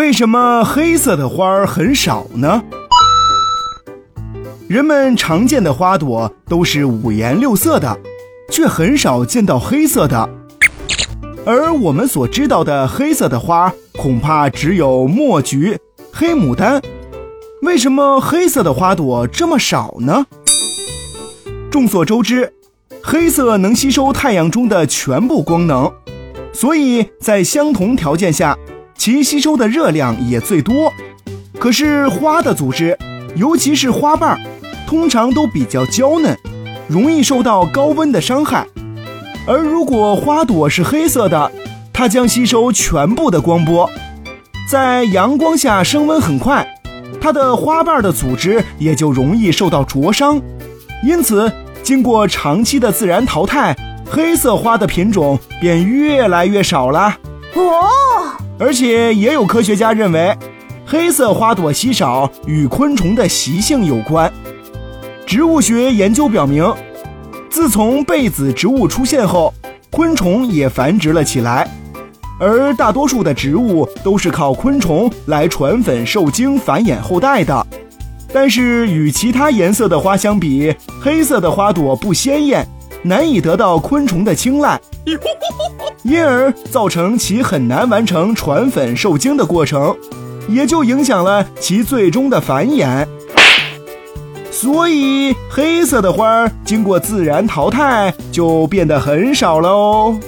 为什么黑色的花儿很少呢？人们常见的花朵都是五颜六色的，却很少见到黑色的。而我们所知道的黑色的花，恐怕只有墨菊、黑牡丹。为什么黑色的花朵这么少呢？众所周知，黑色能吸收太阳中的全部光能，所以在相同条件下，其吸收的热量也最多。可是花的组织，尤其是花瓣，通常都比较娇嫩，容易受到高温的伤害。而如果花朵是黑色的，它将吸收全部的光波，在阳光下升温很快。它的花瓣的组织也就容易受到灼伤，因此经过长期的自然淘汰，黑色花的品种便越来越少了。哦，而且也有科学家认为，黑色花朵稀少与昆虫的习性有关。植物学研究表明，自从被子植物出现后，昆虫也繁殖了起来。而大多数的植物都是靠昆虫来传粉、受精、繁衍后代的，但是与其他颜色的花相比，黑色的花朵不鲜艳，难以得到昆虫的青睐，因而造成其很难完成传粉、受精的过程，也就影响了其最终的繁衍。所以，黑色的花儿经过自然淘汰就变得很少了哦。